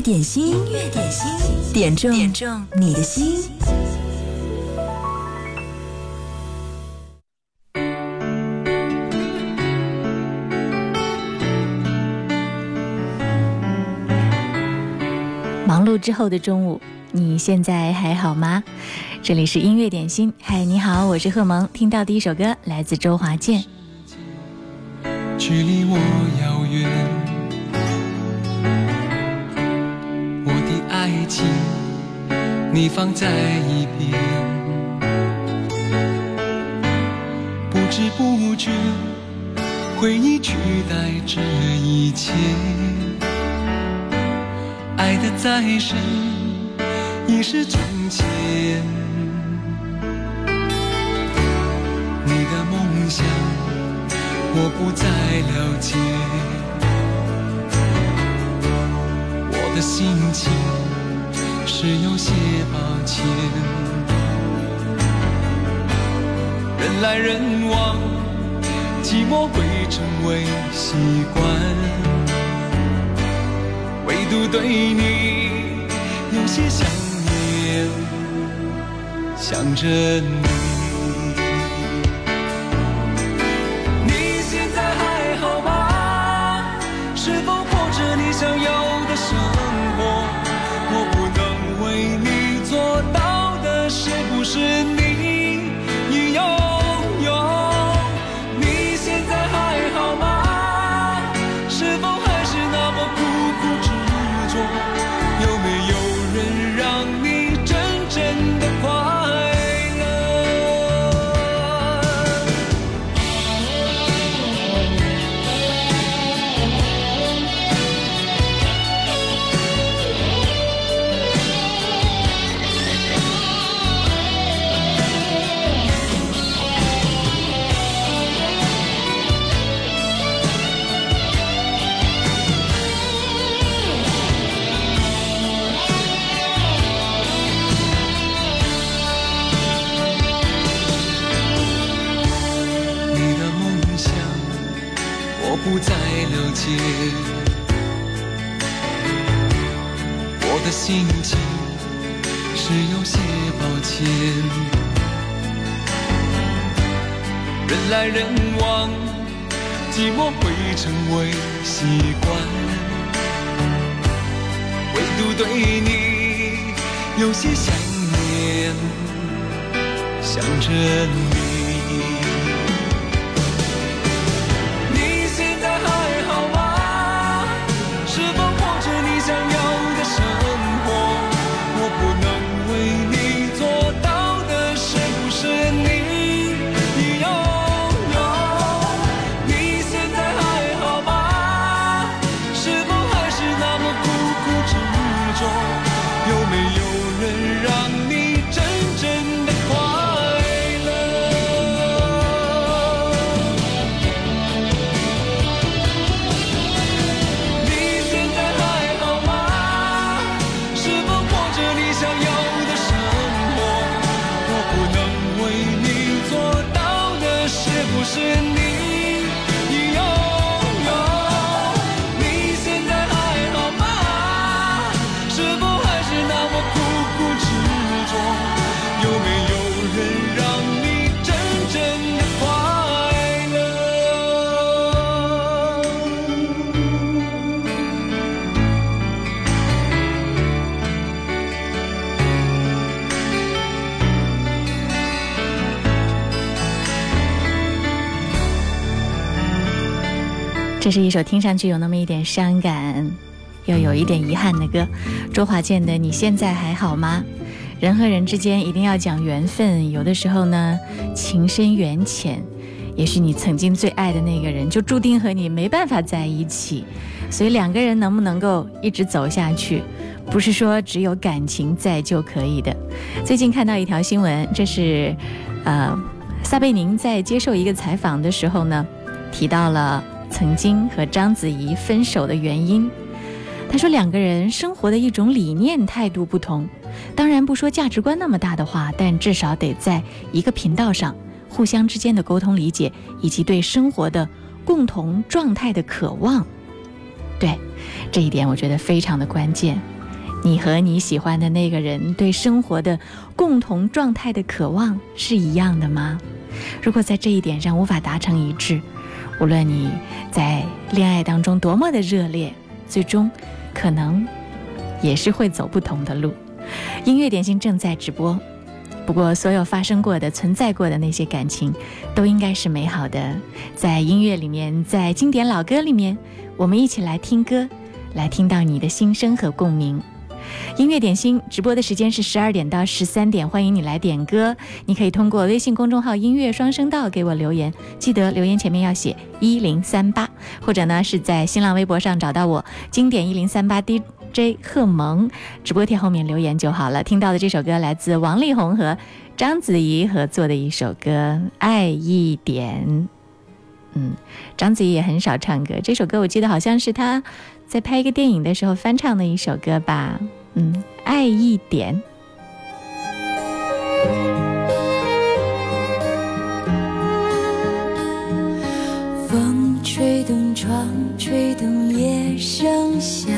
点心，音乐点心，点中点中你的心。忙碌之后的中午，你现在还好吗？这里是音乐点心，嗨，你好，我是贺萌。听到第一首歌来自周华健。距离我遥远，情你放在一边，不知不觉回忆取代这一切，爱的再深已是从前，你的梦想。我不再了解，我的心情是有些抱歉。人来人往，寂寞会成为习惯，唯独对你有些想念，想着你。心情是有些抱歉。人来人往，寂寞会成为习惯，唯独对你有些想念，想着你。这是一首听上去有那么一点伤感，又有一点遗憾的歌，周华健的《你现在还好吗》？人和人之间一定要讲缘分，有的时候呢，情深缘浅，也许你曾经最爱的那个人，就注定和你没办法在一起。所以两个人能不能够一直走下去，不是说只有感情在就可以的。最近看到一条新闻，这是，呃，撒贝宁在接受一个采访的时候呢，提到了。曾经和章子怡分手的原因，他说两个人生活的一种理念态度不同，当然不说价值观那么大的话，但至少得在一个频道上，互相之间的沟通理解以及对生活的共同状态的渴望。对，这一点我觉得非常的关键。你和你喜欢的那个人对生活的共同状态的渴望是一样的吗？如果在这一点上无法达成一致，无论你在恋爱当中多么的热烈，最终可能也是会走不同的路。音乐点心正在直播，不过所有发生过的、存在过的那些感情，都应该是美好的。在音乐里面，在经典老歌里面，我们一起来听歌，来听到你的心声和共鸣。音乐点心直播的时间是十二点到十三点，欢迎你来点歌。你可以通过微信公众号“音乐双声道”给我留言，记得留言前面要写一零三八，或者呢是在新浪微博上找到我“经典一零三八 DJ 贺萌”，直播贴后面留言就好了。听到的这首歌来自王力宏和章子怡合作的一首歌《爱一点》。嗯，章子怡也很少唱歌，这首歌我记得好像是她在拍一个电影的时候翻唱的一首歌吧。爱一点。风吹动窗，吹动夜声响，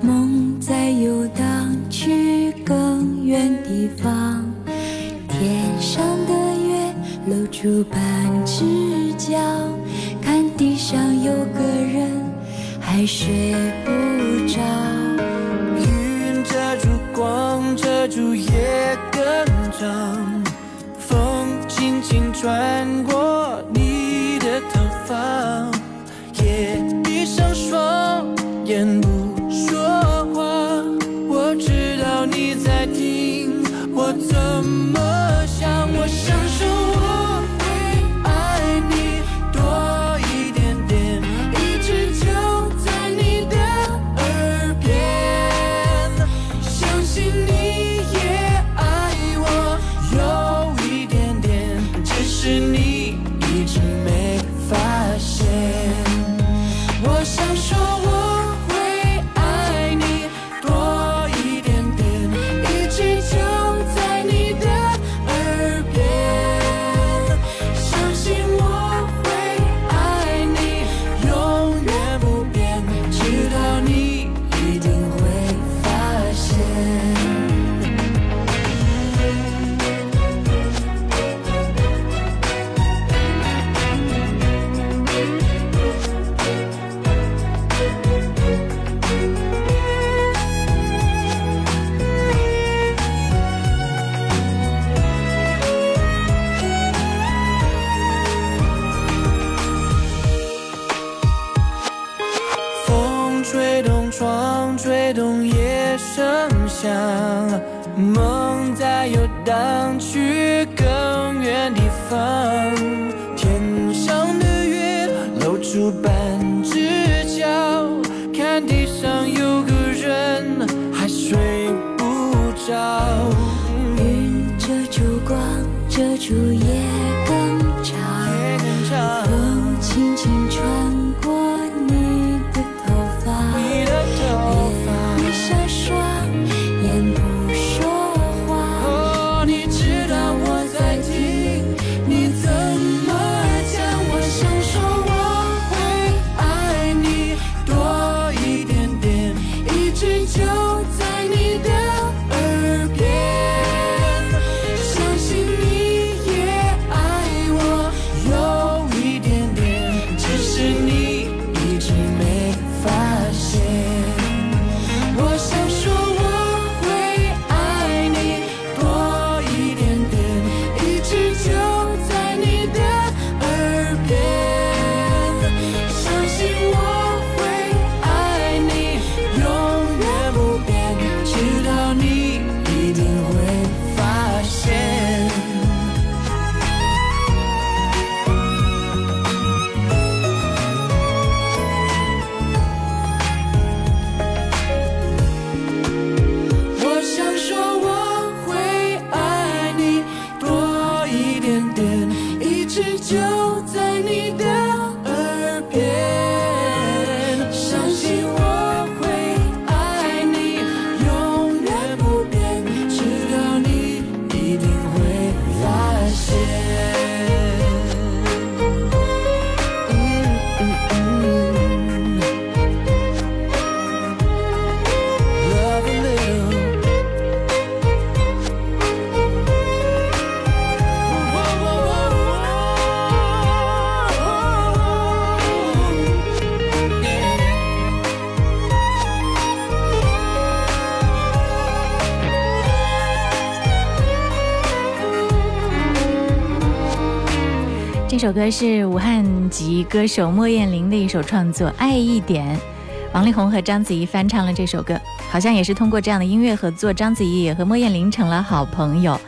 梦在游荡去更远地方。天上的月露出半只脚，看地上有个人还睡不着。光，遮住夜更长，风轻轻穿过你的头发，首歌是武汉籍歌手莫艳玲的一首创作《爱一点》，王力宏和章子怡翻唱了这首歌，好像也是通过这样的音乐合作，章子怡也和莫艳玲成了好朋友。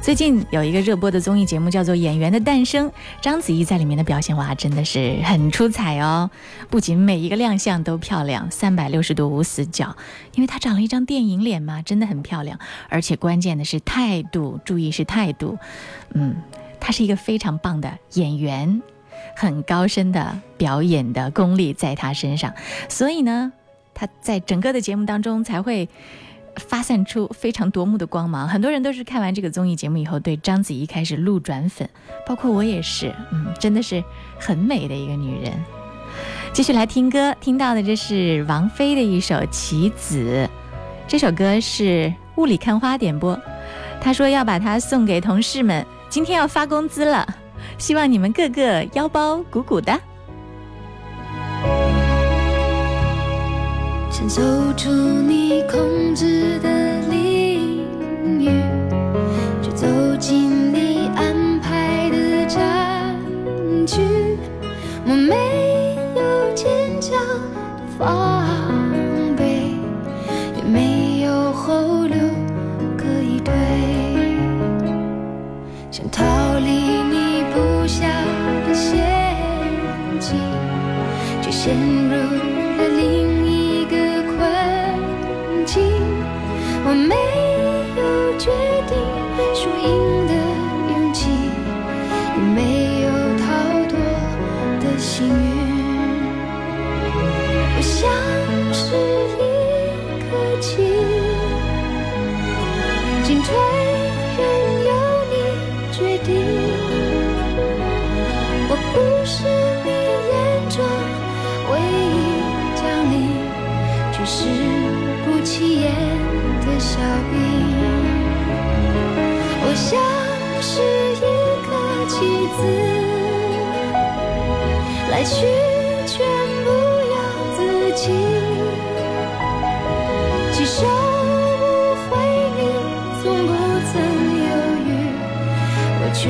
最近有一个热播的综艺节目叫做《演员的诞生》，章子怡在里面的表现哇，真的是很出彩哦！不仅每一个亮相都漂亮，三百六十度无死角，因为她长了一张电影脸嘛，真的很漂亮。而且关键的是态度，注意是态度，嗯，她是一个非常棒的演员，很高深的表演的功力在她身上，所以呢，她在整个的节目当中才会。发散出非常夺目的光芒，很多人都是看完这个综艺节目以后对章子怡开始路转粉，包括我也是，嗯，真的是很美的一个女人。继续来听歌，听到的这是王菲的一首《棋子》，这首歌是雾里看花点播，她说要把它送给同事们，今天要发工资了，希望你们个个腰包鼓鼓的。想走出你控制的来去全不由自己。既收不回你，从不曾犹豫，我却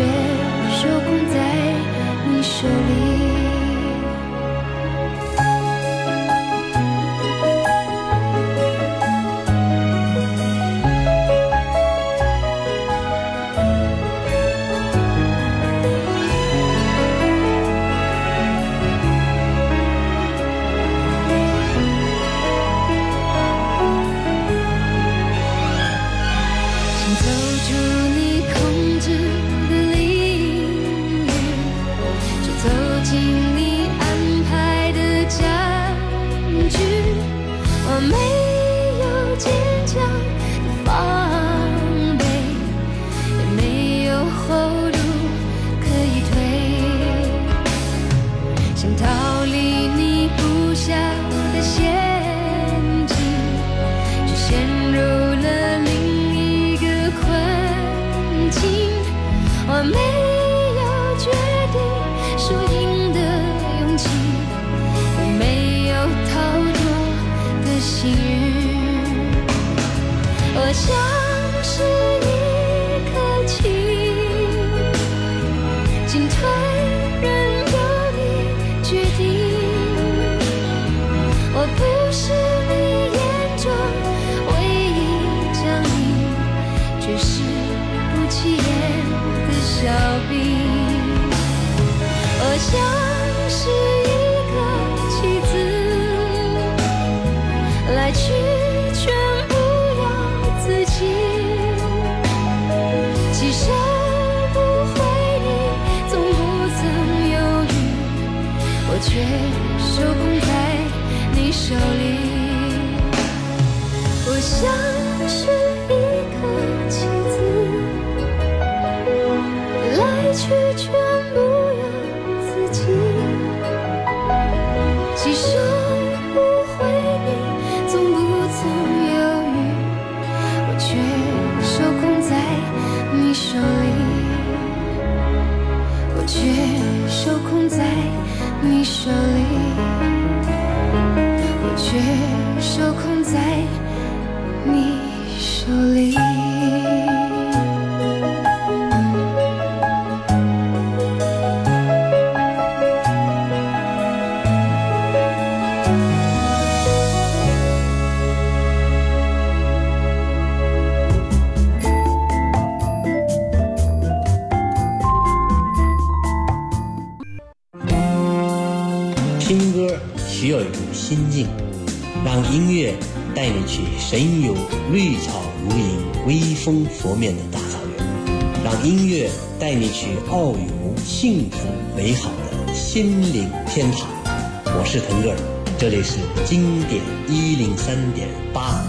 心境，让音乐带你去神游绿草如茵、微风拂面的大草原，让音乐带你去遨游幸福美好的心灵天堂。我是腾格尔，这里是经典一零三点八。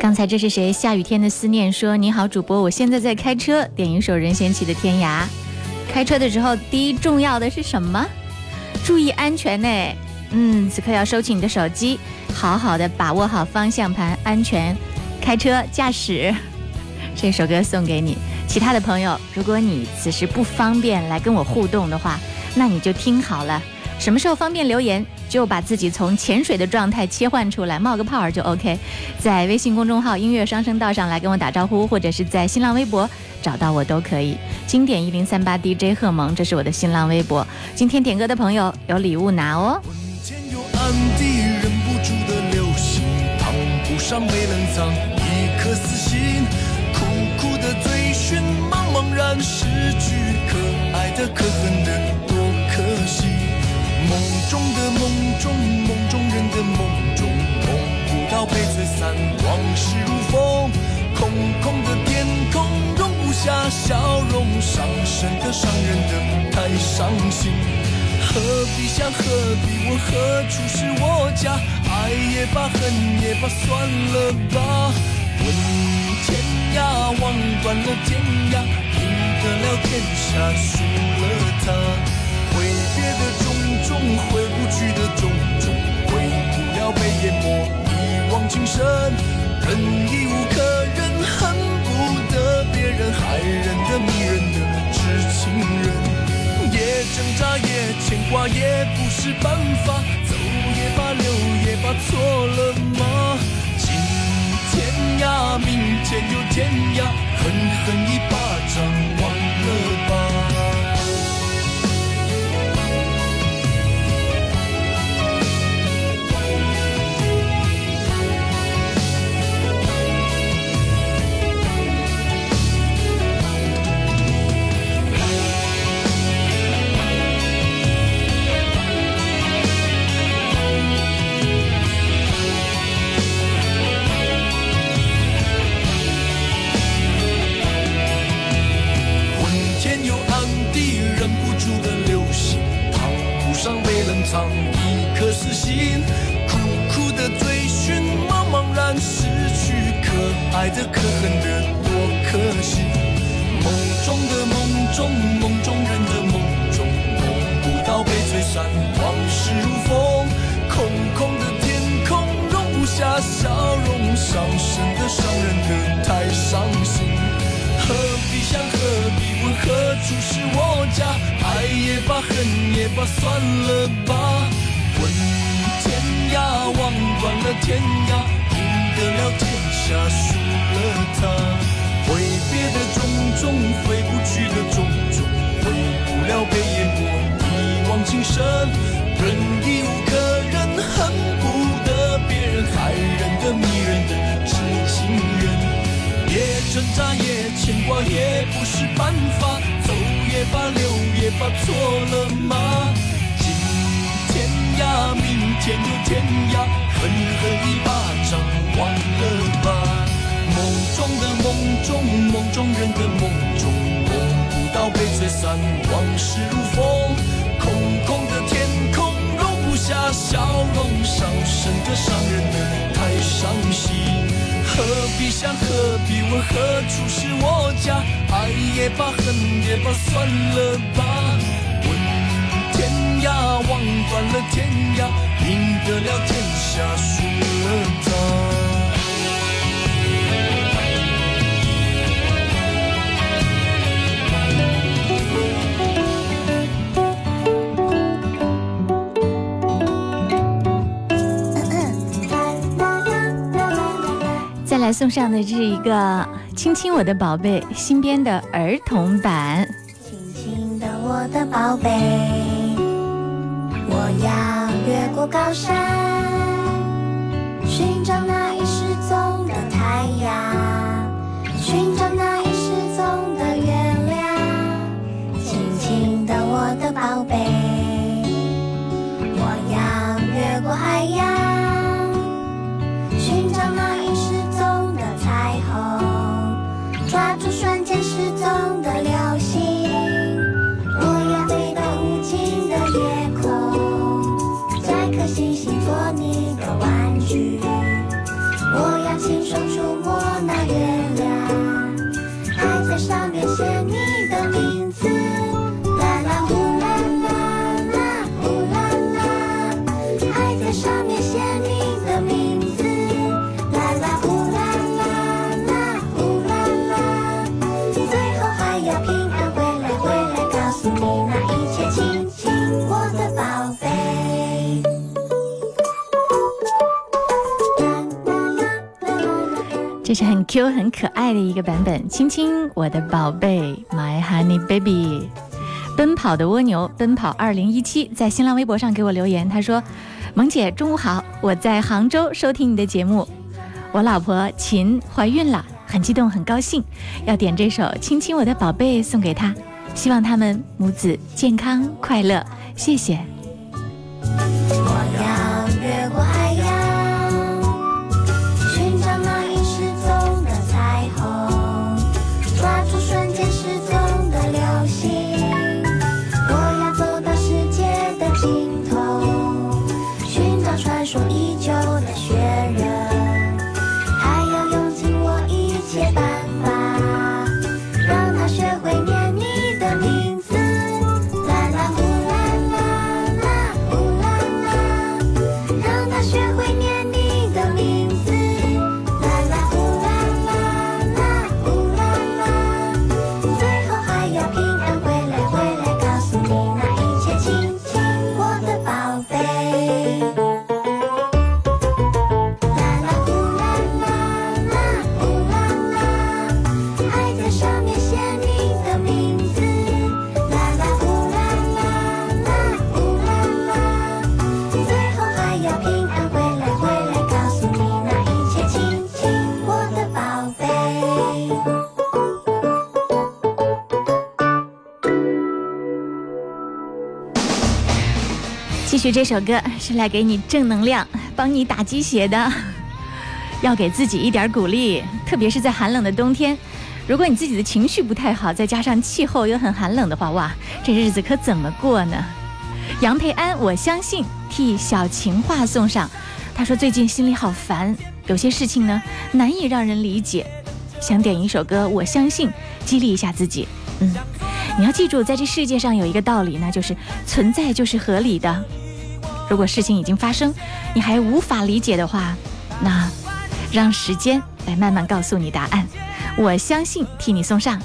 刚才这是谁？下雨天的思念说：“你好，主播，我现在在开车，点一首任贤齐的《天涯》。开车的时候，第一重要的是什么？注意安全呢。嗯，此刻要收起你的手机，好好的把握好方向盘，安全开车驾驶。这首歌送给你。其他的朋友，如果你此时不方便来跟我互动的话，那你就听好了。什么时候方便留言？”就把自己从潜水的状态切换出来，冒个泡儿就 OK。在微信公众号“音乐双声道”上来跟我打招呼，或者是在新浪微博找到我都可以。经典一零三八 DJ 贺萌，这是我的新浪微博。今天点歌的朋友有礼物拿哦。被吹散，往事如风。空空的天空容不下笑容，伤神的伤人的太伤心。何必想何必问何处是我家？爱也罢，恨也罢，算了吧。问天涯，望断了天涯，赢得了天下，输了他。挥别的种种，回不去的种种，回不了被淹没往情深。忍已无可忍，恨不得别人害人的迷人的痴情人。也挣扎，也牵挂，也不是办法。走也罢，留也罢，错了吗？今天涯，明天又天涯，狠狠一巴掌，忘了吧。藏一颗死心，苦苦的追寻，茫茫然失去，可爱的可恨的多可惜。梦中的梦中，梦中人的梦中，梦不到被吹散，往事如风。空空的天空容不下笑容，伤神的伤人的太伤心。何必想，何必，何处是我家？爱也罢，恨也罢，算了吧。问天涯，望断了天涯，赢得了天下，输了他。挥别的种种，挥不去的种种，回不了被淹没一往情深。忍已无可忍，恨不得别人害人的迷人的痴情人。也挣扎，也牵挂，也不是办法。走也罢，留也罢，错了吗？今天涯，明天又天涯，狠狠一巴掌，忘了吧。梦中的梦中，梦中人的梦中，梦不到被吹散，往事如风。空空的天空，容不下笑容，伤神的伤人的太伤心。何必想，何必问，何处是我家？爱也罢，恨也罢，算了吧。问天涯，望断了天涯，赢得了天下，输了她。来送上的是一个《亲亲我的宝贝》新编的儿童版。亲亲的我的宝贝，我要越过高山，寻找那已失踪的太阳，寻找那已失踪的月亮。亲亲的我的宝贝，我要越过海洋。Q 很可爱的一个版本，亲亲我的宝贝，My Honey Baby。奔跑的蜗牛，奔跑二零一七在新浪微博上给我留言，他说：“萌姐中午好，我在杭州收听你的节目，我老婆秦怀孕了，很激动很高兴，要点这首《亲亲我的宝贝》送给她，希望他们母子健康快乐，谢谢。”这首歌是来给你正能量、帮你打鸡血的，要给自己一点鼓励，特别是在寒冷的冬天。如果你自己的情绪不太好，再加上气候又很寒冷的话，哇，这日子可怎么过呢？杨培安，我相信替小情话送上。他说最近心里好烦，有些事情呢难以让人理解，想点一首歌，我相信激励一下自己。嗯，你要记住，在这世界上有一个道理，那就是存在就是合理的。如果事情已经发生，你还无法理解的话，那让时间来慢慢告诉你答案。我相信，替你送上。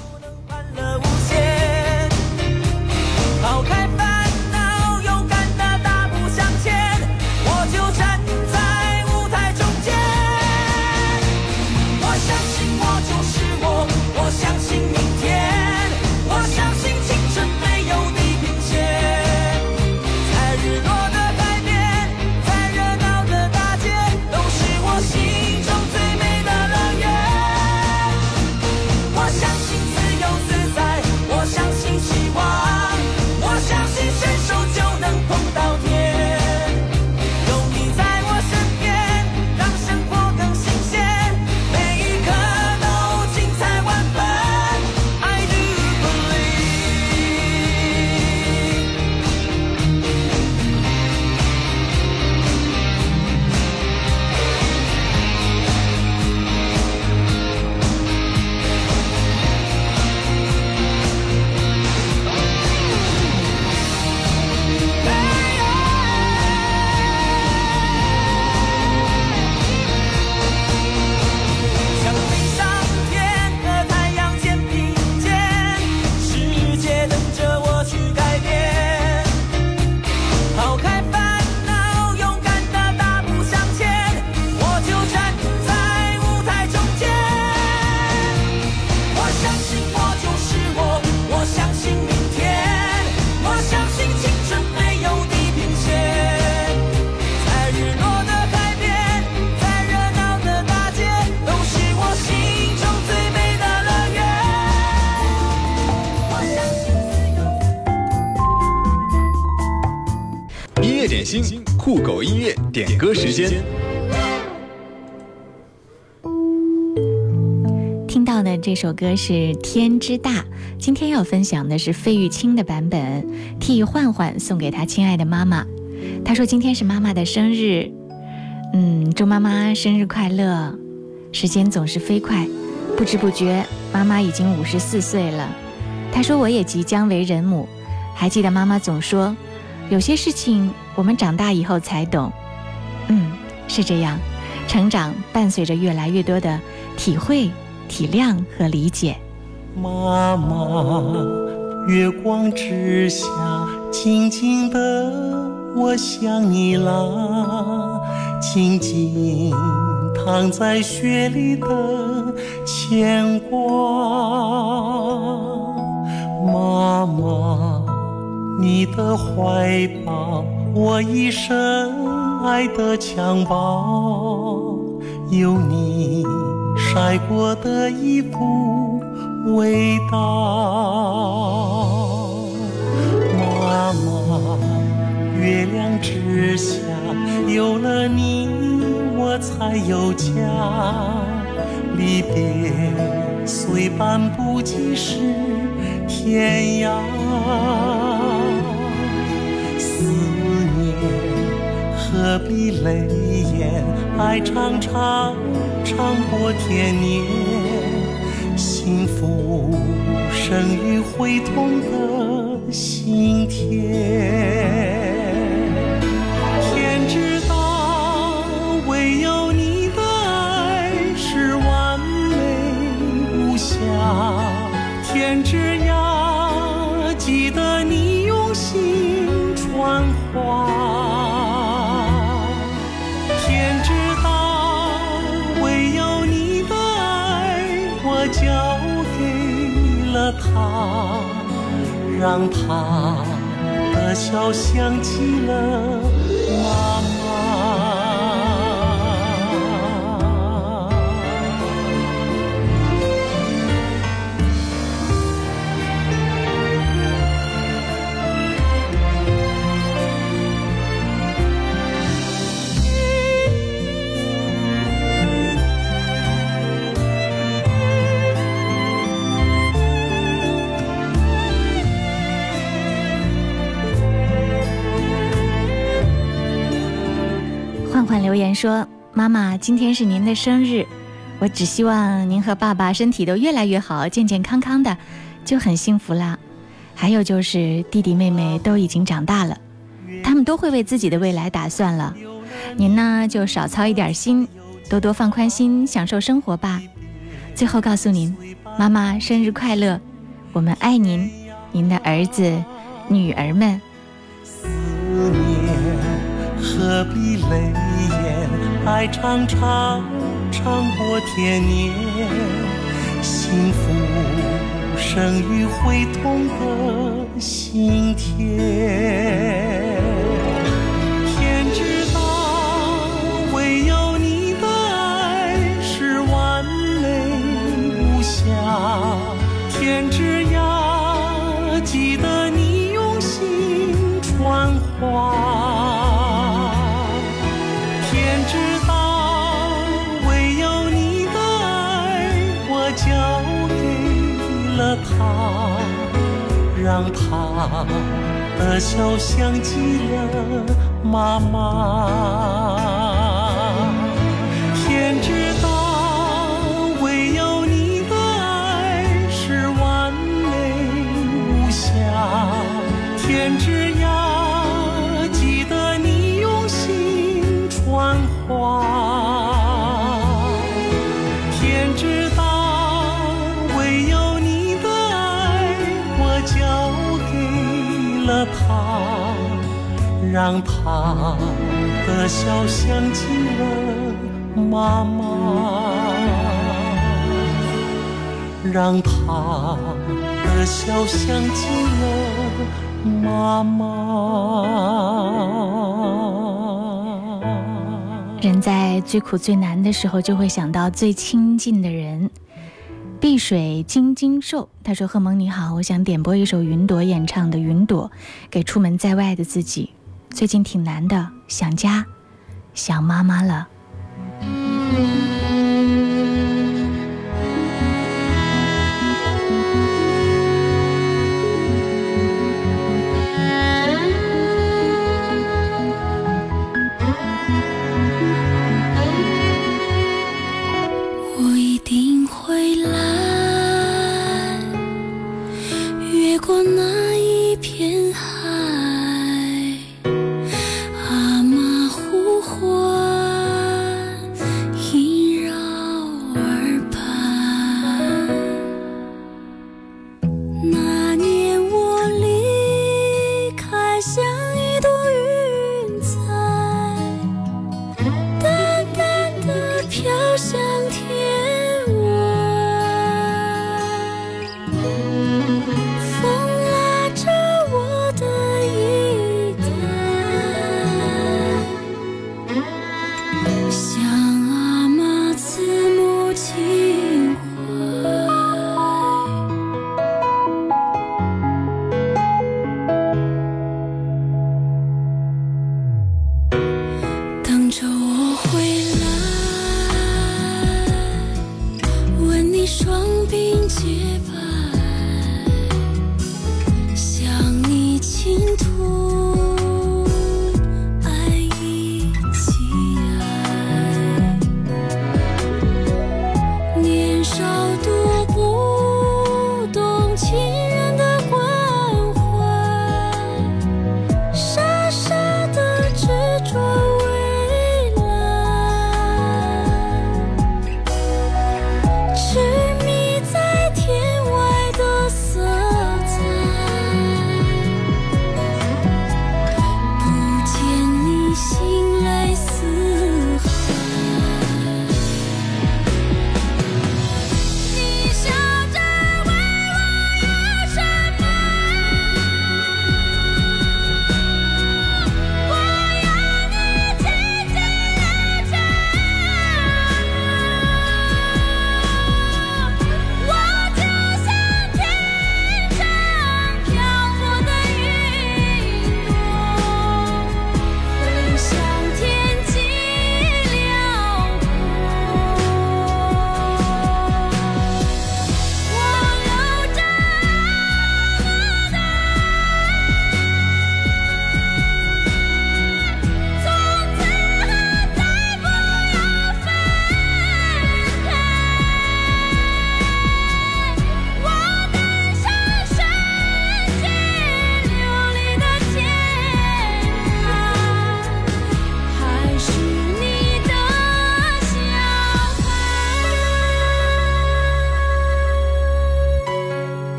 酷狗音乐点歌时间。听到的这首歌是《天之大》，今天要分享的是费玉清的版本，替焕焕送给他亲爱的妈妈。他说今天是妈妈的生日，嗯，祝妈妈生日快乐！时间总是飞快，不知不觉妈妈已经五十四岁了。他说我也即将为人母，还记得妈妈总说，有些事情我们长大以后才懂。嗯，是这样，成长伴随着越来越多的体会、体谅和理解。妈妈，月光之下，静静的，我想你啦。静静躺在雪里的牵挂。妈妈，你的怀抱，我一生爱的襁褓，有你晒过的衣服。味道，妈妈，月亮之下有了你，我才有家。离别虽半步即是天涯，的泪眼爱长长长过天年幸福生于会痛的心田天之大唯有你的爱是完美无瑕。天之让他的笑像极了留言说：“妈妈，今天是您的生日，我只希望您和爸爸身体都越来越好，健健康康的，就很幸福啦。还有就是弟弟妹妹都已经长大了，他们都会为自己的未来打算了。您呢，就少操一点心，多多放宽心，享受生活吧。最后告诉您，妈妈生日快乐，我们爱您，您的儿子、女儿们。”思念何必泪？爱长长长过天年，幸福生于会痛的心田。他，让他的笑像极了妈妈。天知道，唯有你的爱是完美无瑕。天之让他的笑想起了妈妈。让他的笑想起了妈妈。人在最苦最难的时候，就会想到最亲近的人。碧水晶晶瘦，他说：“贺蒙你好，我想点播一首云朵演唱的《云朵》，给出门在外的自己。最近挺难的，想家，想妈妈了。”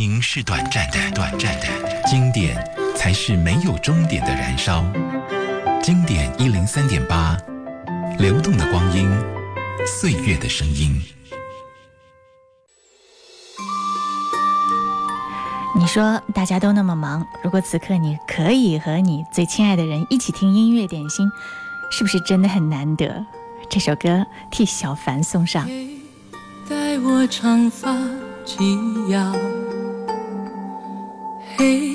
情是短暂的，短暂的；经典才是没有终点的燃烧。经典一零三点八，流动的光阴，岁月的声音。你说大家都那么忙，如果此刻你可以和你最亲爱的人一起听音乐点心，是不是真的很难得？这首歌替小凡送上。待我长发及腰，嘿，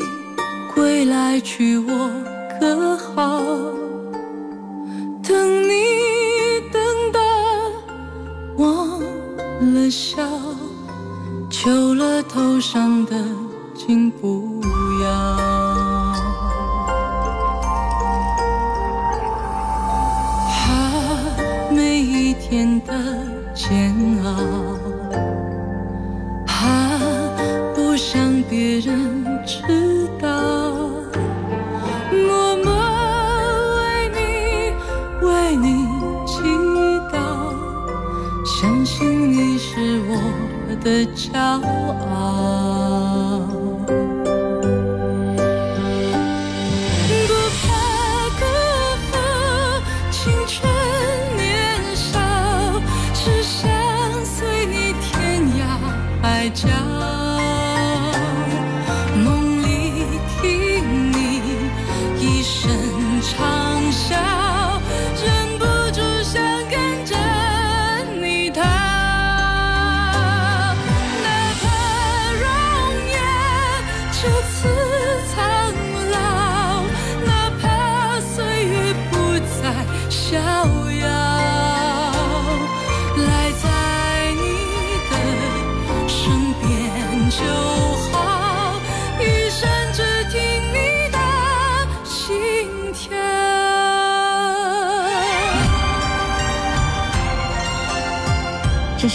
归来娶我可好？等你等到忘了笑，求了头上的金不要。怕，每一天的煎熬，怕，不想别人知道，默默为你为你祈祷，相信你是我的骄傲。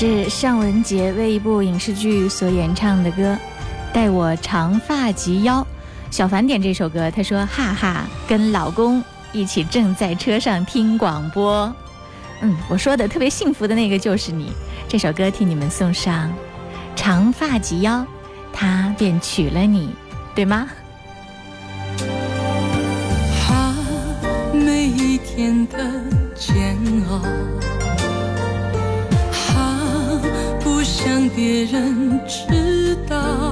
是尚雯婕为一部影视剧所演唱的歌，《待我长发及腰》。小凡点这首歌，他说：“哈哈，跟老公一起正在车上听广播。”嗯，我说的特别幸福的那个就是你。这首歌替你们送上，长发及腰，他便娶了你，对吗？啊，每一天的煎熬，别人知道，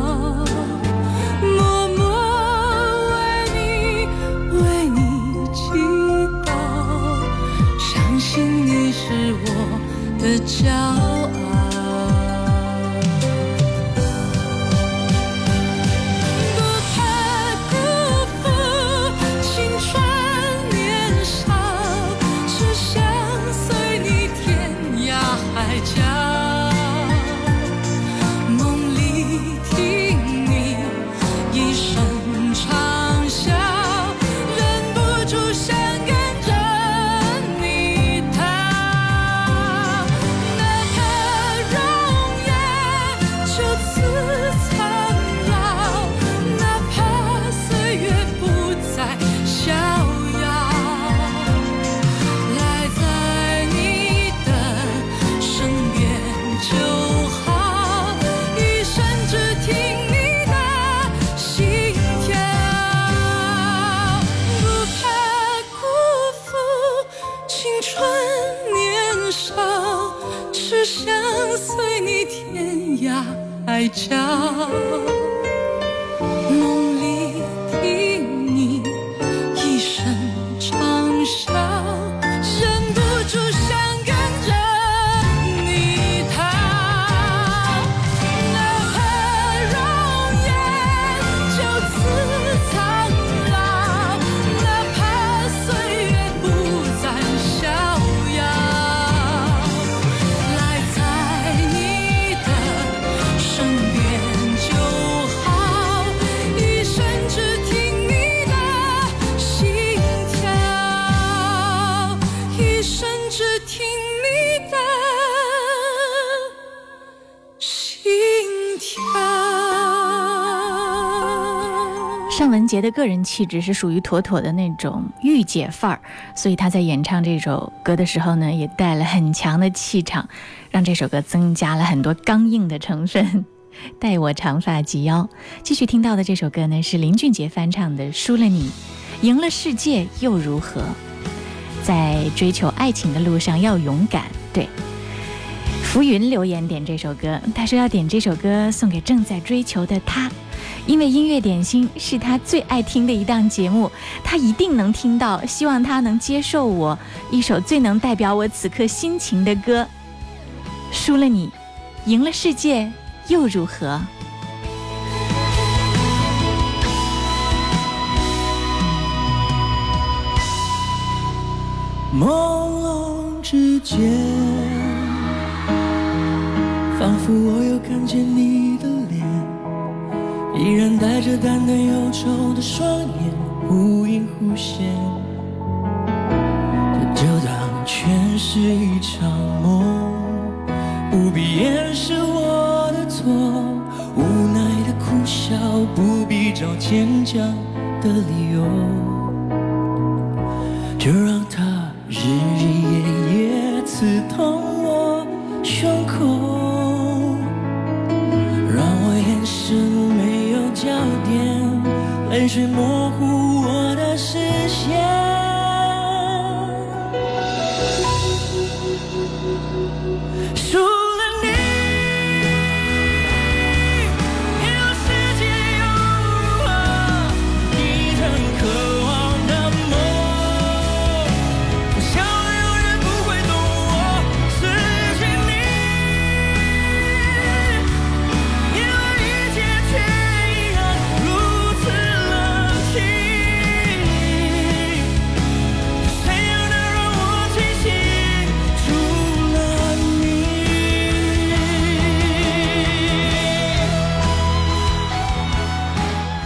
个人气质是属于妥妥的那种御姐范儿，所以她在演唱这首歌的时候呢，也带了很强的气场，让这首歌增加了很多刚硬的成分。待我长发及腰。继续听到的这首歌呢，是林俊杰翻唱的《输了你，赢了世界又如何》。在追求爱情的路上要勇敢。对，浮云留言点这首歌，他说要点这首歌送给正在追求的他。因为音乐点心是他最爱听的一档节目，他一定能听到。希望他能接受我一首最能代表我此刻心情的歌。输了你，赢了世界又如何？朦胧之间，仿佛我又看见你，依然带着淡淡忧愁的双眼，忽隐忽现。就当全是一场梦，不必掩饰我的错，无奈的苦笑，不必找坚强的理由。就让它日是模糊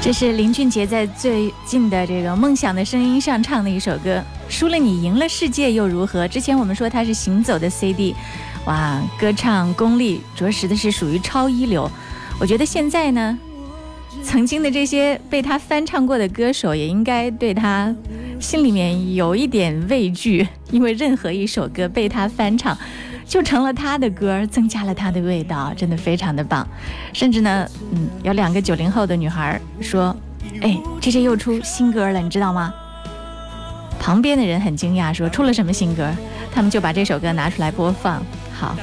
这是林俊杰在最近的这个《梦想的声音》上唱的一首歌，《输了你，赢了世界又如何》。之前我们说他是行走的 CD，哇，歌唱功力着实的是属于超一流。我觉得现在呢，曾经的这些被他翻唱过的歌手，也应该对他心里面有一点畏惧，因为任何一首歌被他翻唱。就成了他的歌，增加了他的味道，真的非常的棒。甚至呢，嗯，有两个九零后的女孩说：“哎，这些又出新歌了，你知道吗？”旁边的人很惊讶，说：“出了什么新歌？”他们就把这首歌拿出来播放。好，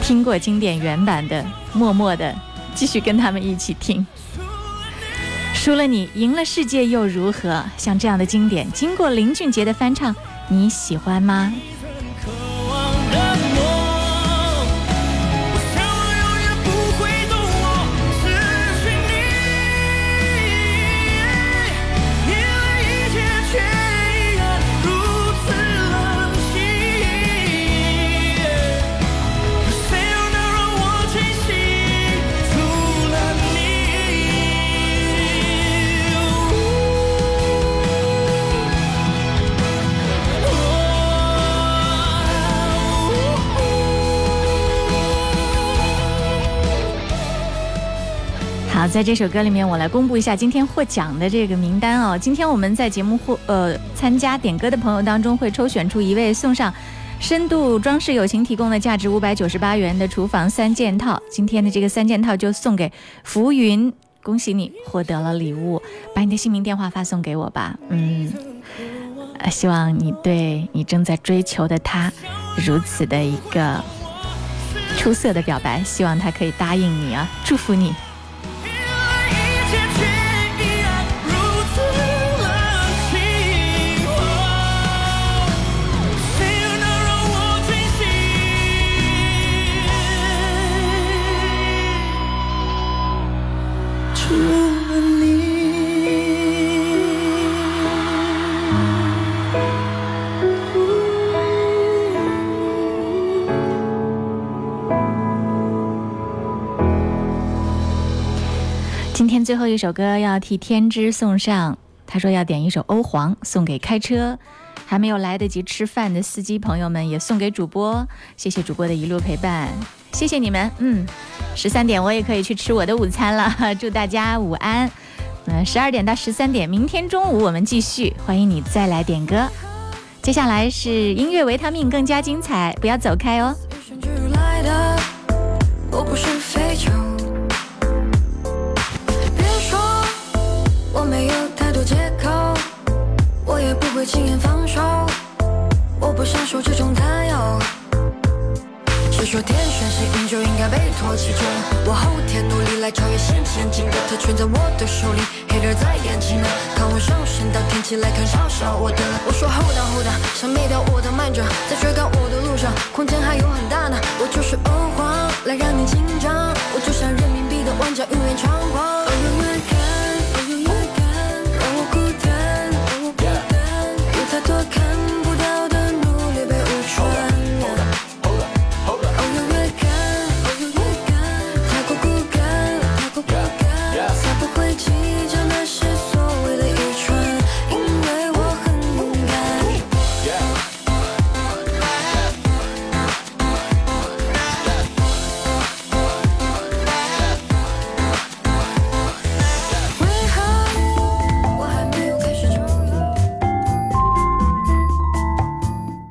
听过经典原版的，默默的继续跟他们一起听。输了你，赢了世界又如何？像这样的经典，经过林俊杰的翻唱，你喜欢吗？在这首歌里面，我来公布一下今天获奖的这个名单哦。今天我们在节目获呃参加点歌的朋友当中，会抽选出一位送上深度装饰友情提供的价值五百九十八元的厨房三件套。今天的这个三件套就送给浮云，恭喜你获得了礼物，把你的姓名电话发送给我吧。嗯，呃，希望你对你正在追求的他如此的一个出色的表白，希望他可以答应你啊，祝福你。最后一首歌要替天之送上，他说要点一首欧皇，送给开车还没有来得及吃饭的司机朋友们，也送给主播。谢谢主播的一路陪伴，谢谢你们。嗯，十三点我也可以去吃我的午餐了，祝大家午安。嗯，十二点到十三点，明天中午我们继续，欢迎你再来点歌。接下来是音乐维他命，更加精彩，不要走开哦。会轻言放手，我不想受这种担忧。谁说天选幸运就应该被唾弃着？我后天努力来超越先前竞争，特全在我的手里，黑人在眼睛呢。看我上升到天际来看嘲笑我的。我说 hold on hold on，想灭掉我的慢着，在追赶我的路上，空间还有很大呢。我就是欧皇，来让你紧张。我就像人民币的玩家，永远猖狂。Oh,